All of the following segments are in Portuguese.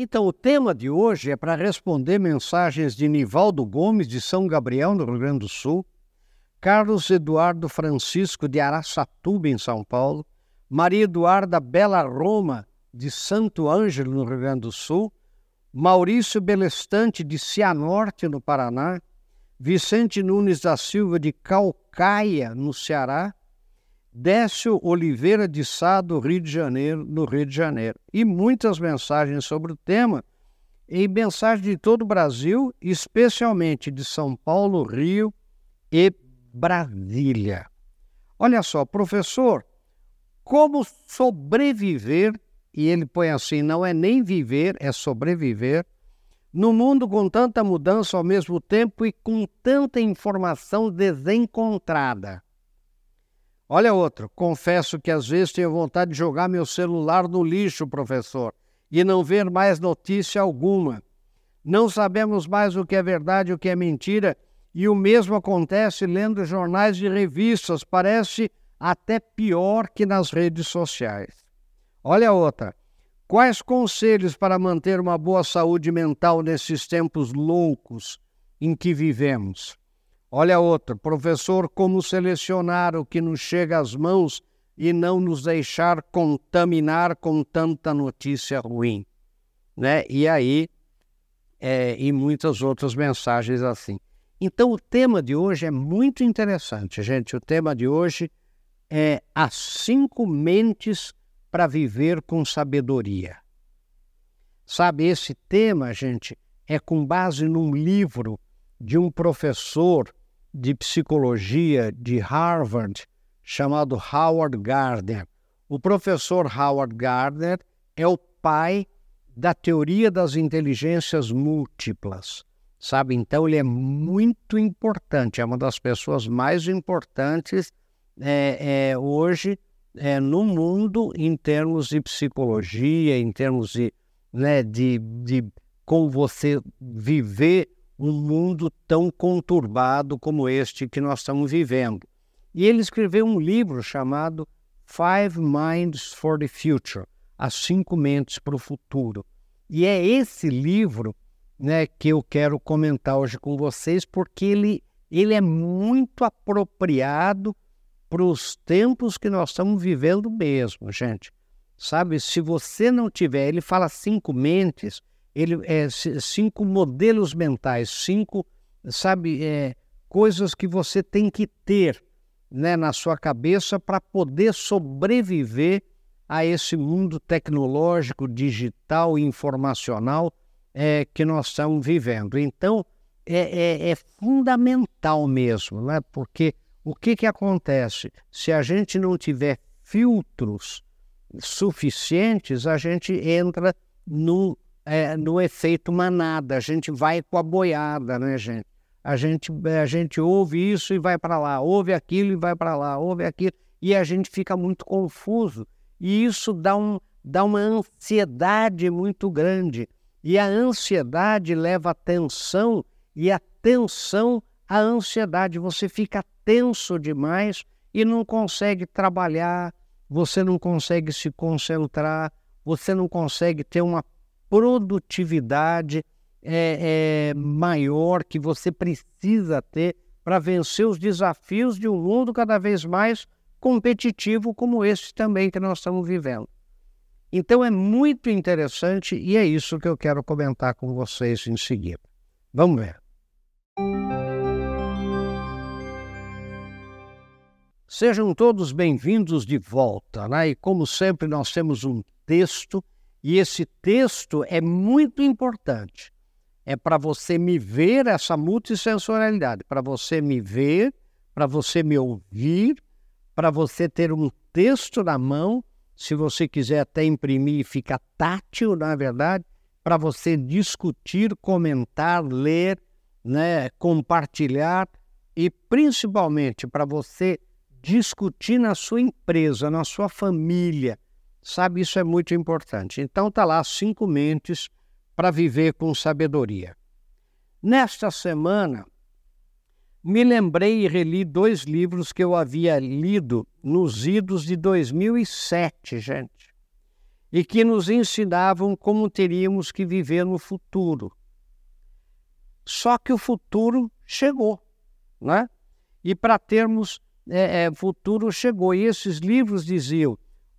Então, o tema de hoje é para responder mensagens de Nivaldo Gomes, de São Gabriel, no Rio Grande do Sul, Carlos Eduardo Francisco, de Araçatuba, em São Paulo, Maria Eduarda Bela Roma, de Santo Ângelo, no Rio Grande do Sul, Maurício Belestante, de Cianorte, no Paraná, Vicente Nunes da Silva, de Calcaia, no Ceará, Décio Oliveira de Sá, do Rio de Janeiro, no Rio de Janeiro. E muitas mensagens sobre o tema, e mensagens de todo o Brasil, especialmente de São Paulo, Rio e Brasília. Olha só, professor, como sobreviver, e ele põe assim: não é nem viver, é sobreviver, no mundo com tanta mudança ao mesmo tempo e com tanta informação desencontrada. Olha outro. Confesso que às vezes tenho vontade de jogar meu celular no lixo, professor, e não ver mais notícia alguma. Não sabemos mais o que é verdade e o que é mentira, e o mesmo acontece lendo jornais e revistas. Parece até pior que nas redes sociais. Olha outra. Quais conselhos para manter uma boa saúde mental nesses tempos loucos em que vivemos? Olha outra, professor, como selecionar o que nos chega às mãos e não nos deixar contaminar com tanta notícia ruim, né? E aí, é, e muitas outras mensagens assim. Então, o tema de hoje é muito interessante, gente. O tema de hoje é as cinco mentes para viver com sabedoria. Sabe, esse tema, gente, é com base num livro de um professor de psicologia de Harvard chamado Howard Gardner. O professor Howard Gardner é o pai da teoria das inteligências múltiplas, sabe? Então ele é muito importante, é uma das pessoas mais importantes é, é, hoje é, no mundo em termos de psicologia, em termos de, né, de, de como você viver um mundo tão conturbado como este que nós estamos vivendo. E ele escreveu um livro chamado Five Minds for the Future As Cinco Mentes para o Futuro. E é esse livro né, que eu quero comentar hoje com vocês, porque ele, ele é muito apropriado para os tempos que nós estamos vivendo mesmo, gente. Sabe, se você não tiver, ele fala cinco mentes, ele é cinco modelos mentais, cinco, sabe, é, coisas que você tem que ter né, na sua cabeça para poder sobreviver a esse mundo tecnológico, digital informacional é, que nós estamos vivendo. Então, é, é, é fundamental mesmo, né? porque o que, que acontece? Se a gente não tiver filtros suficientes, a gente entra no é, no efeito manada, a gente vai com a boiada, né, gente? A gente, a gente ouve isso e vai para lá, ouve aquilo e vai para lá, ouve aquilo, e a gente fica muito confuso. E isso dá, um, dá uma ansiedade muito grande. E a ansiedade leva a tensão, e a tensão, a ansiedade. Você fica tenso demais e não consegue trabalhar, você não consegue se concentrar, você não consegue ter uma produtividade é, é, maior que você precisa ter para vencer os desafios de um mundo cada vez mais competitivo como esse também que nós estamos vivendo. Então é muito interessante e é isso que eu quero comentar com vocês em seguida. Vamos ver. Sejam todos bem-vindos de volta, né? E como sempre nós temos um texto e esse texto é muito importante. É para você me ver essa multissensorialidade, para você me ver, para você me ouvir, para você ter um texto na mão, se você quiser até imprimir, fica tátil, na verdade, para você discutir, comentar, ler, né, compartilhar e principalmente para você discutir na sua empresa, na sua família, Sabe, isso é muito importante. Então tá lá cinco mentes para viver com sabedoria. Nesta semana, me lembrei e reli dois livros que eu havia lido nos idos de 2007, gente. e que nos ensinavam como teríamos que viver no futuro. Só que o futuro chegou, né? E para termos é, é, futuro chegou. E esses livros diziam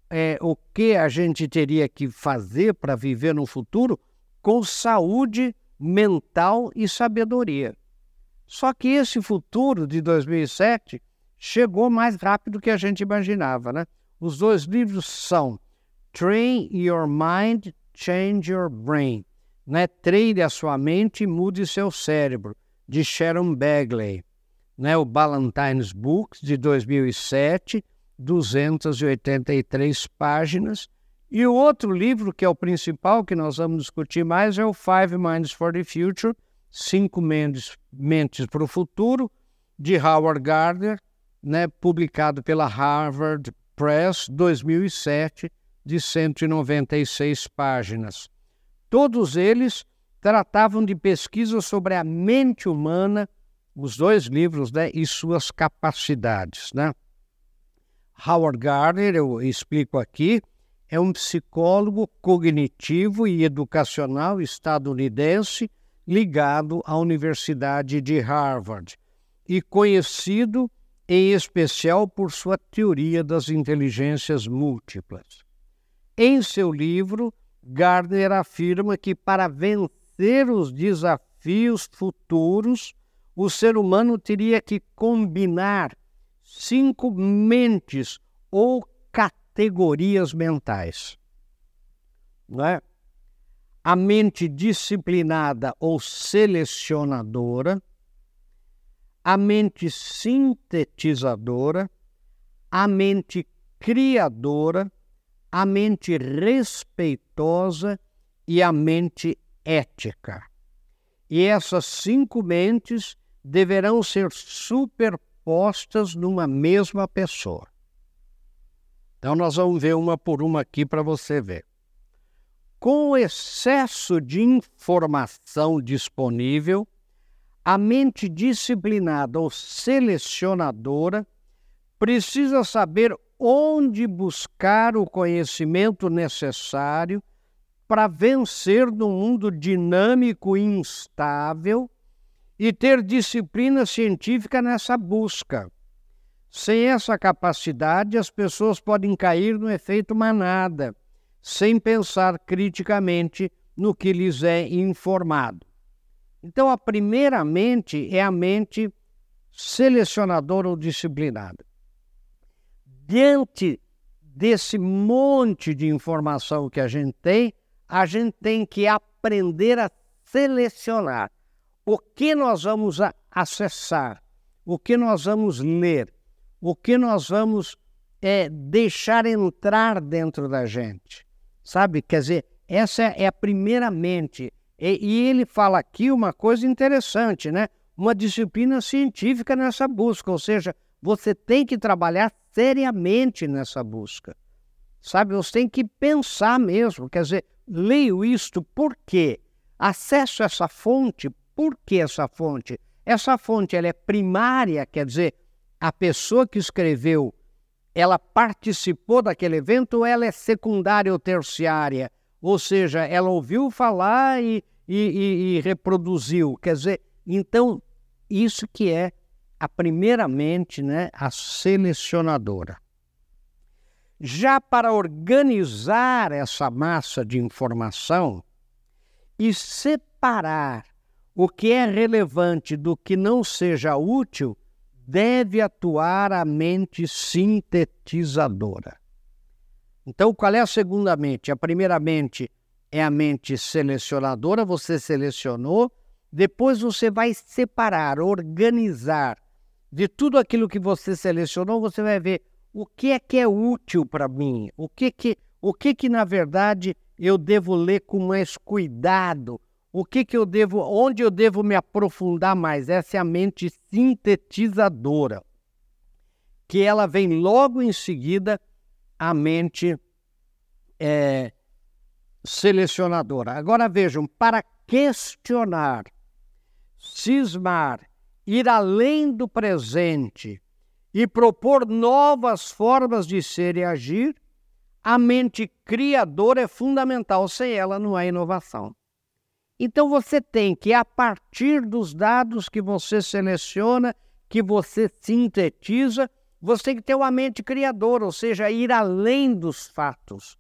é, o que a gente teria que fazer para viver no futuro com saúde mental e sabedoria. Só que esse futuro de 2007 chegou mais rápido que a gente imaginava, né? Os dois livros são Train Your Mind, Change Your Brain, né? Treine a sua mente e mude seu cérebro, de Sharon Bagley, né? O Ballantines Books de 2007, 283 páginas. E o outro livro, que é o principal que nós vamos discutir mais, é o Five Minds for the Future, Cinco Mentes, Mentes para o Futuro, de Howard Gardner, né, publicado pela Harvard Press, 2007, de 196 páginas. Todos eles tratavam de pesquisas sobre a mente humana, os dois livros, né, e suas capacidades. Né? Howard Gardner, eu explico aqui, é um psicólogo cognitivo e educacional estadunidense ligado à Universidade de Harvard e conhecido em especial por sua teoria das inteligências múltiplas. Em seu livro, Gardner afirma que para vencer os desafios futuros, o ser humano teria que combinar cinco mentes ou categorias mentais. Não é? a mente disciplinada ou selecionadora, a mente sintetizadora, a mente criadora, a mente respeitosa e a mente ética. E essas cinco mentes deverão ser superpostas numa mesma pessoa. Então, nós vamos ver uma por uma aqui para você ver com o excesso de informação disponível, a mente disciplinada ou selecionadora precisa saber onde buscar o conhecimento necessário para vencer no mundo dinâmico e instável e ter disciplina científica nessa busca. Sem essa capacidade, as pessoas podem cair no efeito manada sem pensar criticamente no que lhes é informado. Então, a primeira mente é a mente selecionadora ou disciplinada. Diante desse monte de informação que a gente tem, a gente tem que aprender a selecionar o que nós vamos acessar, o que nós vamos ler, o que nós vamos é, deixar entrar dentro da gente. Sabe? Quer dizer, essa é a primeira mente. E, e ele fala aqui uma coisa interessante, né? Uma disciplina científica nessa busca, ou seja, você tem que trabalhar seriamente nessa busca. Sabe, você tem que pensar mesmo, quer dizer, leio isto por quê? Acesso essa fonte, por que essa fonte? Essa fonte ela é primária, quer dizer, a pessoa que escreveu ela participou daquele evento ela é secundária ou terciária? Ou seja, ela ouviu falar e, e, e, e reproduziu. Quer dizer, então, isso que é a primeiramente né, a selecionadora. Já para organizar essa massa de informação e separar o que é relevante do que não seja útil, deve atuar a mente sintetizadora. Então, qual é a segunda mente? A primeira mente é a mente selecionadora, você selecionou, depois você vai separar, organizar. De tudo aquilo que você selecionou, você vai ver o que é que é útil para mim, o que que, o que que na verdade eu devo ler com mais cuidado, o que, que eu devo, onde eu devo me aprofundar mais? Essa é a mente sintetizadora, que ela vem logo em seguida a mente é, selecionadora. Agora vejam, para questionar, cismar, ir além do presente e propor novas formas de ser e agir, a mente criadora é fundamental, sem ela não há inovação. Então você tem que, a partir dos dados que você seleciona, que você sintetiza, você tem que ter uma mente criadora, ou seja, ir além dos fatos,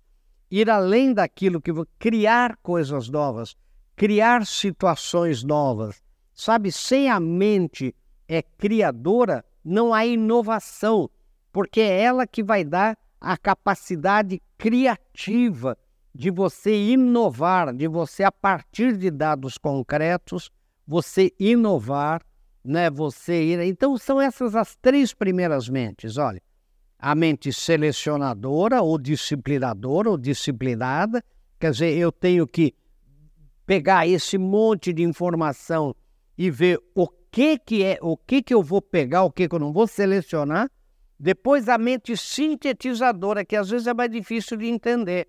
ir além daquilo que criar coisas novas, criar situações novas. Sabe, sem a mente é criadora, não há inovação, porque é ela que vai dar a capacidade criativa de você inovar, de você, a partir de dados concretos, você inovar, né? Você ir. Então, são essas as três primeiras mentes. Olha, a mente selecionadora, ou disciplinadora, ou disciplinada. Quer dizer, eu tenho que pegar esse monte de informação e ver o que que é, o que que eu vou pegar, o que que eu não vou selecionar. Depois a mente sintetizadora, que às vezes é mais difícil de entender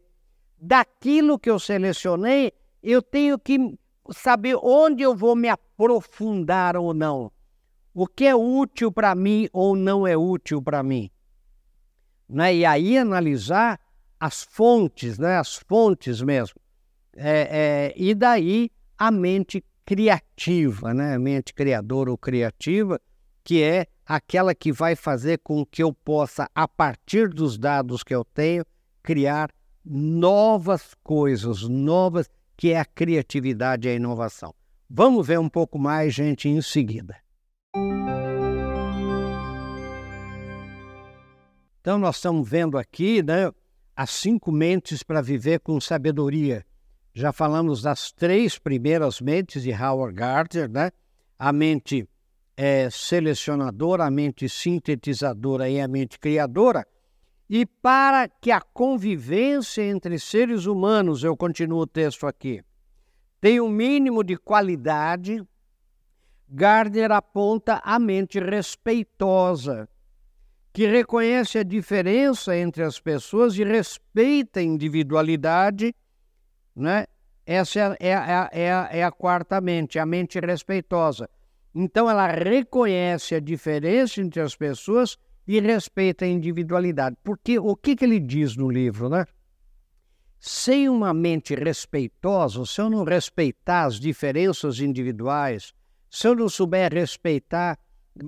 daquilo que eu selecionei, eu tenho que saber onde eu vou me aprofundar ou não. O que é útil para mim ou não é útil para mim. Né? E aí analisar as fontes, né? as fontes mesmo. É, é, e daí a mente criativa, né? a mente criadora ou criativa, que é aquela que vai fazer com que eu possa, a partir dos dados que eu tenho, criar novas coisas, novas, que é a criatividade e a inovação. Vamos ver um pouco mais, gente, em seguida. Então, nós estamos vendo aqui né, as cinco mentes para viver com sabedoria. Já falamos das três primeiras mentes de Howard Gardner, né? a mente é, selecionadora, a mente sintetizadora e a mente criadora. E para que a convivência entre seres humanos, eu continuo o texto aqui, tenha um mínimo de qualidade, Gardner aponta a mente respeitosa, que reconhece a diferença entre as pessoas e respeita a individualidade, né? Essa é, é, é, é, é a quarta mente, a mente respeitosa. Então, ela reconhece a diferença entre as pessoas e respeita a individualidade. Porque o que, que ele diz no livro, né? Sem uma mente respeitosa, se eu não respeitar as diferenças individuais, se eu não souber respeitar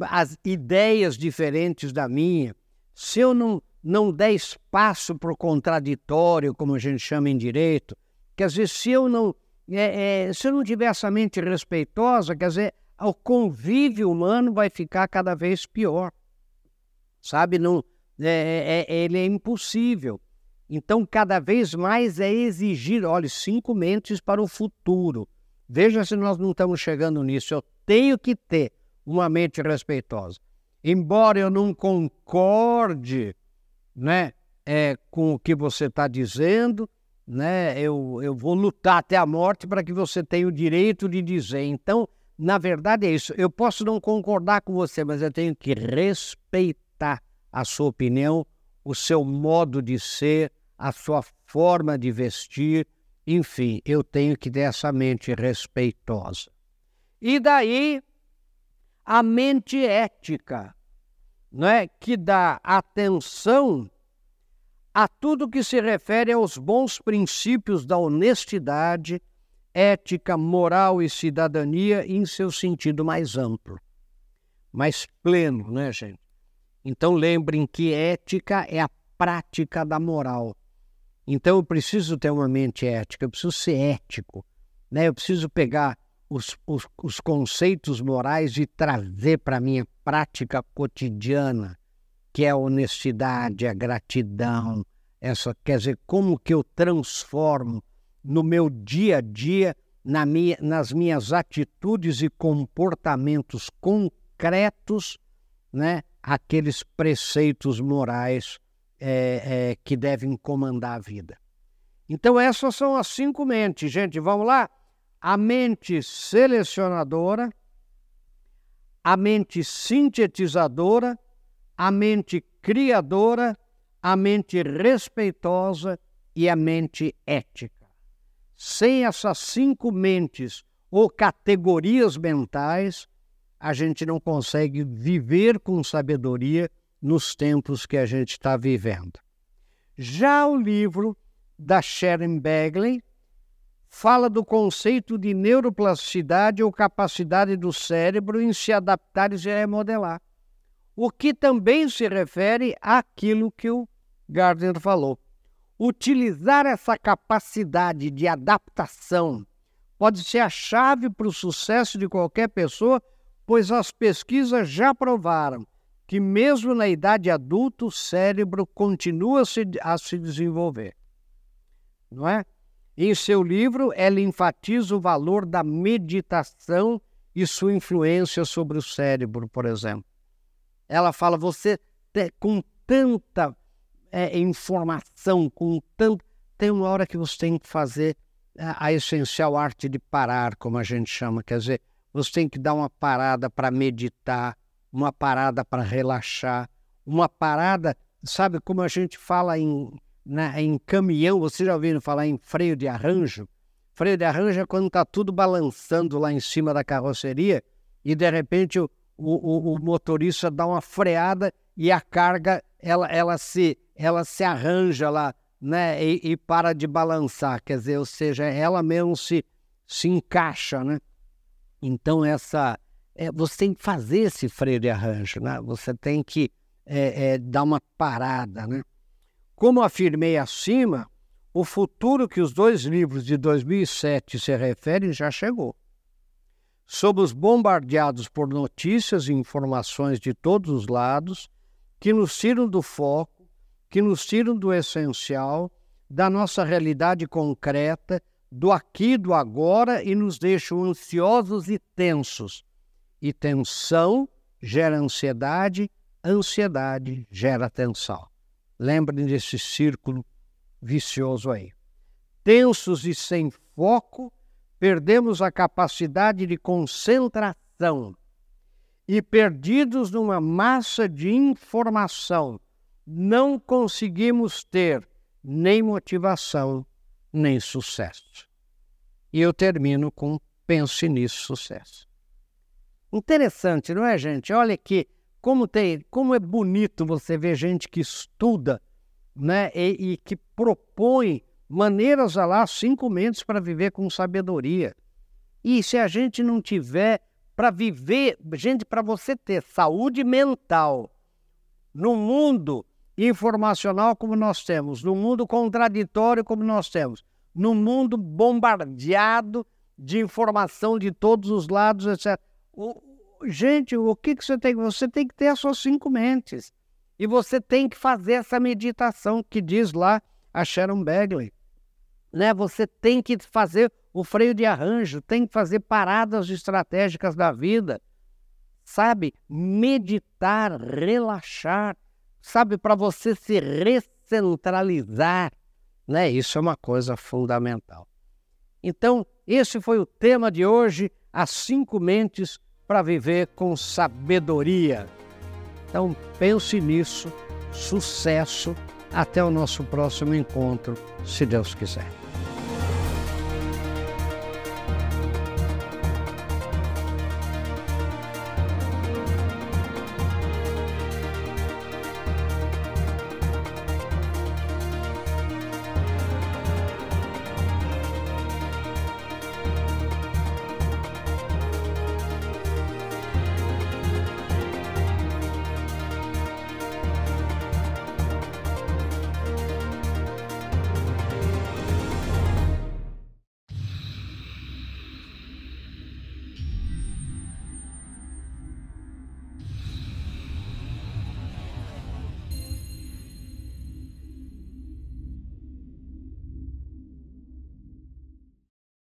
as ideias diferentes da minha, se eu não, não der espaço para o contraditório, como a gente chama em direito, quer dizer, se eu não, é, é, se eu não tiver essa mente respeitosa, quer dizer, o convívio humano vai ficar cada vez pior sabe? Não, é, é, é, ele é impossível. Então, cada vez mais é exigir, olha, cinco mentes para o futuro. Veja se nós não estamos chegando nisso. Eu tenho que ter uma mente respeitosa. Embora eu não concorde né, é, com o que você está dizendo, né, eu, eu vou lutar até a morte para que você tenha o direito de dizer. Então, na verdade, é isso. Eu posso não concordar com você, mas eu tenho que respeitar a sua opinião, o seu modo de ser, a sua forma de vestir, enfim, eu tenho que ter essa mente respeitosa. E daí a mente ética, não é, que dá atenção a tudo que se refere aos bons princípios da honestidade, ética, moral e cidadania em seu sentido mais amplo, mais pleno, né, gente? Então lembrem que ética é a prática da moral. Então eu preciso ter uma mente ética, eu preciso ser ético, né? eu preciso pegar os, os, os conceitos morais e trazer para a minha prática cotidiana, que é a honestidade, a gratidão, essa, quer dizer, como que eu transformo no meu dia a dia, na minha, nas minhas atitudes e comportamentos concretos, né? Aqueles preceitos morais é, é, que devem comandar a vida. Então, essas são as cinco mentes, gente. Vamos lá? A mente selecionadora, a mente sintetizadora, a mente criadora, a mente respeitosa e a mente ética. Sem essas cinco mentes ou categorias mentais, a gente não consegue viver com sabedoria nos tempos que a gente está vivendo. Já o livro da Sharon Bagley fala do conceito de neuroplasticidade ou capacidade do cérebro em se adaptar e se remodelar, o que também se refere àquilo que o Gardner falou. Utilizar essa capacidade de adaptação pode ser a chave para o sucesso de qualquer pessoa, pois as pesquisas já provaram que, mesmo na idade adulta, o cérebro continua a se desenvolver. Não é? Em seu livro, ela enfatiza o valor da meditação e sua influência sobre o cérebro, por exemplo. Ela fala: você com tanta é, informação, com tanto. Tem uma hora que você tem que fazer a, a essencial arte de parar, como a gente chama. Quer dizer, você tem que dar uma parada para meditar, uma parada para relaxar, uma parada, sabe como a gente fala em na, em caminhão, você já ouviu falar em freio de arranjo? Freio de arranjo é quando está tudo balançando lá em cima da carroceria e de repente o, o, o, motorista dá uma freada e a carga ela, ela, se, ela se arranja lá né, e, e para de balançar, quer dizer, ou seja, ela mesmo se, se encaixa. Né? Então, essa, é, você tem que fazer esse freio de arranjo, né? você tem que é, é, dar uma parada. Né? Como afirmei acima, o futuro que os dois livros de 2007 se referem já chegou. Somos bombardeados por notícias e informações de todos os lados que nos tiram do foco, que nos tiram do essencial, da nossa realidade concreta, do aqui, do agora e nos deixam ansiosos e tensos. E tensão gera ansiedade, ansiedade gera tensão. Lembrem desse círculo vicioso aí. Tensos e sem foco, perdemos a capacidade de concentração e perdidos numa massa de informação, não conseguimos ter nem motivação, nem sucesso. E eu termino com pense nisso, sucesso. Interessante, não é, gente? Olha que como, tem, como é bonito você ver gente que estuda né, e, e que propõe maneiras a lá, cinco mentes para viver com sabedoria. E se a gente não tiver para viver, gente, para você ter saúde mental no mundo informacional como nós temos, no mundo contraditório como nós temos, no mundo bombardeado de informação de todos os lados, etc. O, gente, o que, que você tem? Você tem que ter as suas cinco mentes. E você tem que fazer essa meditação que diz lá a Sharon Bagley. Né? Você tem que fazer o freio de arranjo, tem que fazer paradas estratégicas da vida. Sabe? Meditar, relaxar, sabe? Para você se recentralizar. Né? Isso é uma coisa fundamental. Então, esse foi o tema de hoje: as cinco mentes para viver com sabedoria. Então pense nisso, sucesso, até o nosso próximo encontro, se Deus quiser.